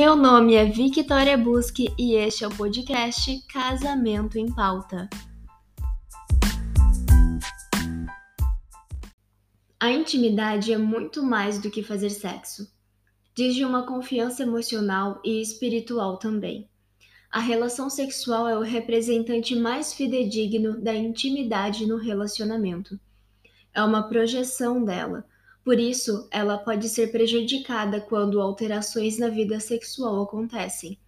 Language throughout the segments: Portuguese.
Meu nome é Victoria Busque e este é o podcast Casamento em Pauta. A intimidade é muito mais do que fazer sexo. Diz de uma confiança emocional e espiritual também. A relação sexual é o representante mais fidedigno da intimidade no relacionamento. É uma projeção dela por isso, ela pode ser prejudicada quando alterações na vida sexual acontecem.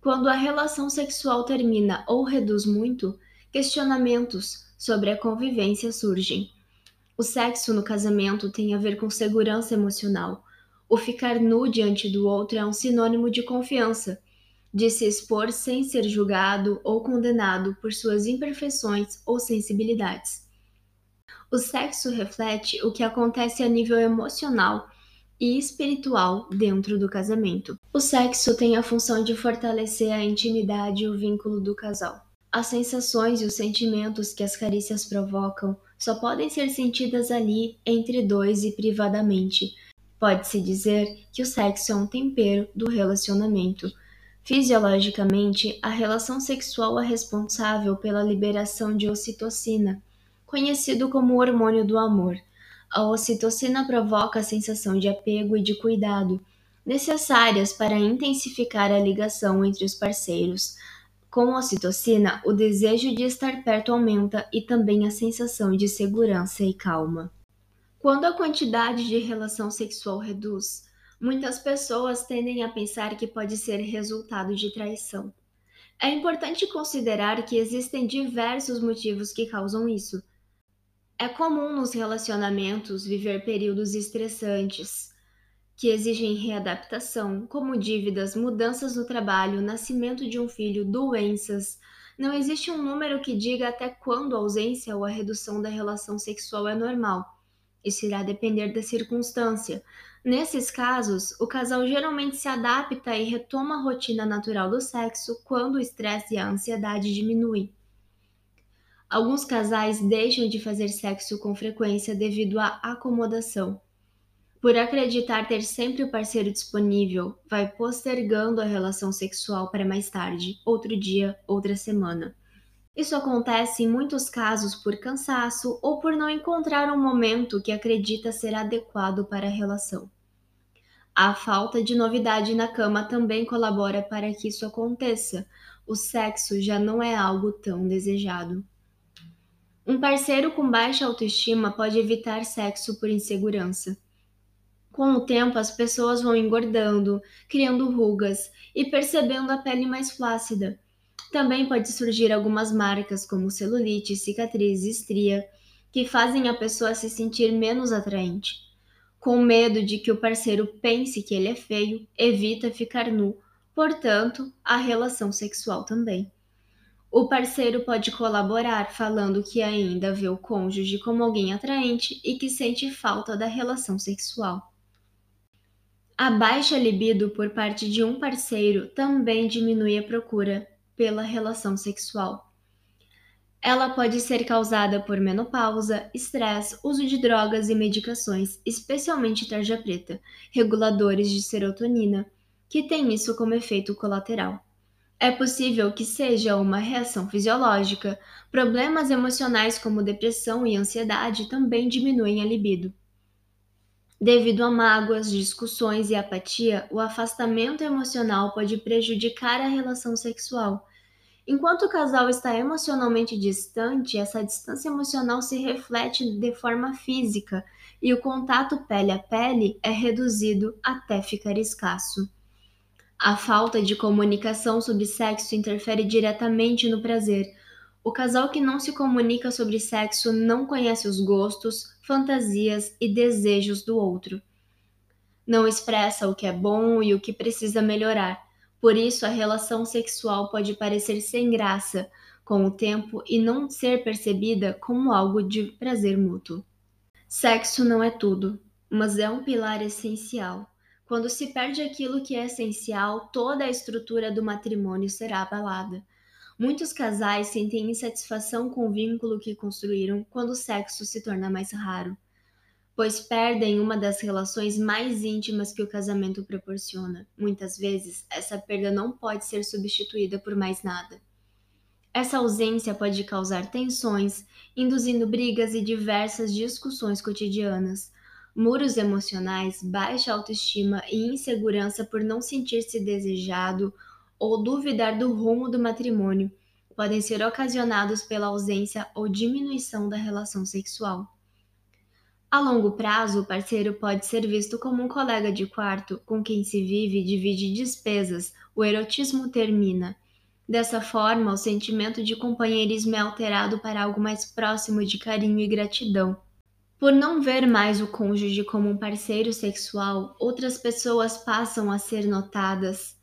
Quando a relação sexual termina ou reduz muito, questionamentos sobre a convivência surgem. O sexo no casamento tem a ver com segurança emocional. O ficar nu diante do outro é um sinônimo de confiança, de se expor sem ser julgado ou condenado por suas imperfeições ou sensibilidades. O sexo reflete o que acontece a nível emocional e espiritual dentro do casamento. O sexo tem a função de fortalecer a intimidade e o vínculo do casal. As sensações e os sentimentos que as carícias provocam só podem ser sentidas ali entre dois e privadamente. Pode-se dizer que o sexo é um tempero do relacionamento. Fisiologicamente, a relação sexual é responsável pela liberação de ocitocina, conhecido como hormônio do amor. A ocitocina provoca a sensação de apego e de cuidado, necessárias para intensificar a ligação entre os parceiros. Com a ocitocina, o desejo de estar perto aumenta e também a sensação de segurança e calma. Quando a quantidade de relação sexual reduz, muitas pessoas tendem a pensar que pode ser resultado de traição. É importante considerar que existem diversos motivos que causam isso, é comum nos relacionamentos viver períodos estressantes que exigem readaptação, como dívidas, mudanças no trabalho, nascimento de um filho, doenças. Não existe um número que diga até quando a ausência ou a redução da relação sexual é normal. Isso irá depender da circunstância. Nesses casos, o casal geralmente se adapta e retoma a rotina natural do sexo quando o estresse e a ansiedade diminuem. Alguns casais deixam de fazer sexo com frequência devido à acomodação. Por acreditar ter sempre o parceiro disponível, vai postergando a relação sexual para mais tarde, outro dia, outra semana. Isso acontece em muitos casos por cansaço ou por não encontrar um momento que acredita ser adequado para a relação. A falta de novidade na cama também colabora para que isso aconteça. O sexo já não é algo tão desejado. Um parceiro com baixa autoestima pode evitar sexo por insegurança. Com o tempo, as pessoas vão engordando, criando rugas e percebendo a pele mais flácida. Também pode surgir algumas marcas, como celulite, cicatriz, estria, que fazem a pessoa se sentir menos atraente. Com medo de que o parceiro pense que ele é feio, evita ficar nu, portanto, a relação sexual também. O parceiro pode colaborar falando que ainda vê o cônjuge como alguém atraente e que sente falta da relação sexual. A baixa libido por parte de um parceiro também diminui a procura pela relação sexual. Ela pode ser causada por menopausa, estresse, uso de drogas e medicações, especialmente tarja preta, reguladores de serotonina, que têm isso como efeito colateral. É possível que seja uma reação fisiológica. Problemas emocionais como depressão e ansiedade também diminuem a libido. Devido a mágoas, discussões e apatia, o afastamento emocional pode prejudicar a relação sexual. Enquanto o casal está emocionalmente distante, essa distância emocional se reflete de forma física e o contato pele a pele é reduzido até ficar escasso. A falta de comunicação sobre sexo interfere diretamente no prazer. O casal que não se comunica sobre sexo não conhece os gostos, fantasias e desejos do outro. Não expressa o que é bom e o que precisa melhorar. Por isso, a relação sexual pode parecer sem graça com o tempo e não ser percebida como algo de prazer mútuo. Sexo não é tudo, mas é um pilar essencial. Quando se perde aquilo que é essencial, toda a estrutura do matrimônio será abalada. Muitos casais sentem insatisfação com o vínculo que construíram quando o sexo se torna mais raro. pois perdem uma das relações mais íntimas que o casamento proporciona. Muitas vezes, essa perda não pode ser substituída por mais nada. Essa ausência pode causar tensões, induzindo brigas e diversas discussões cotidianas. Muros emocionais, baixa autoestima e insegurança por não sentir-se desejado ou duvidar do rumo do matrimônio podem ser ocasionados pela ausência ou diminuição da relação sexual. A longo prazo, o parceiro pode ser visto como um colega de quarto com quem se vive e divide despesas, o erotismo termina. Dessa forma, o sentimento de companheirismo é alterado para algo mais próximo de carinho e gratidão. Por não ver mais o cônjuge como um parceiro sexual, outras pessoas passam a ser notadas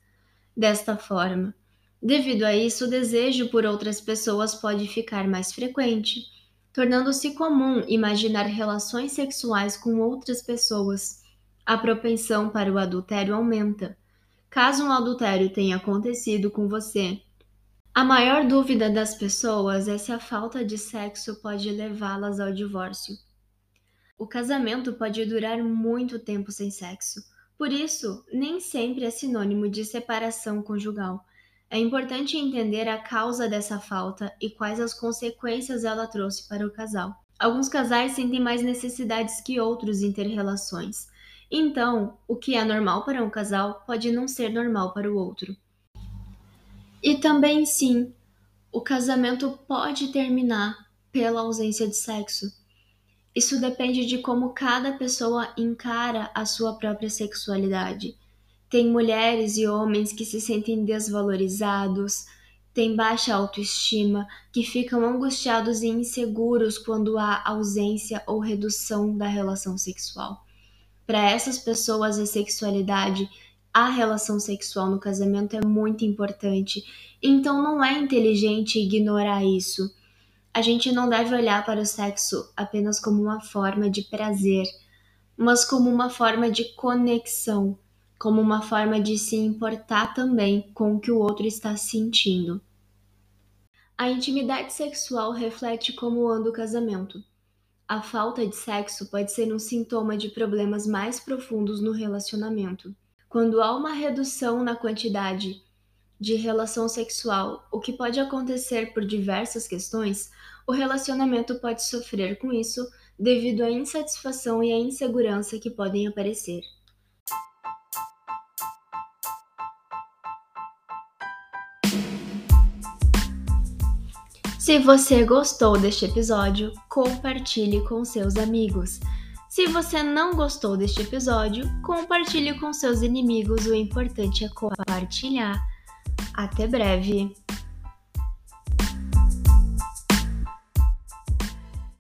desta forma. Devido a isso, o desejo por outras pessoas pode ficar mais frequente tornando-se comum imaginar relações sexuais com outras pessoas. A propensão para o adultério aumenta. Caso um adultério tenha acontecido com você, a maior dúvida das pessoas é se a falta de sexo pode levá-las ao divórcio. O casamento pode durar muito tempo sem sexo, por isso, nem sempre é sinônimo de separação conjugal. É importante entender a causa dessa falta e quais as consequências ela trouxe para o casal. Alguns casais sentem mais necessidades que outros em ter relações. Então, o que é normal para um casal pode não ser normal para o outro. E também, sim, o casamento pode terminar pela ausência de sexo. Isso depende de como cada pessoa encara a sua própria sexualidade. Tem mulheres e homens que se sentem desvalorizados, têm baixa autoestima, que ficam angustiados e inseguros quando há ausência ou redução da relação sexual. Para essas pessoas, a sexualidade, a relação sexual no casamento é muito importante, então não é inteligente ignorar isso. A gente não deve olhar para o sexo apenas como uma forma de prazer, mas como uma forma de conexão como uma forma de se importar também com o que o outro está sentindo. A intimidade sexual reflete como anda o casamento. A falta de sexo pode ser um sintoma de problemas mais profundos no relacionamento. Quando há uma redução na quantidade de relação sexual, o que pode acontecer por diversas questões, o relacionamento pode sofrer com isso devido à insatisfação e à insegurança que podem aparecer. Se você gostou deste episódio, compartilhe com seus amigos. Se você não gostou deste episódio, compartilhe com seus inimigos. O importante é compartilhar. Até breve!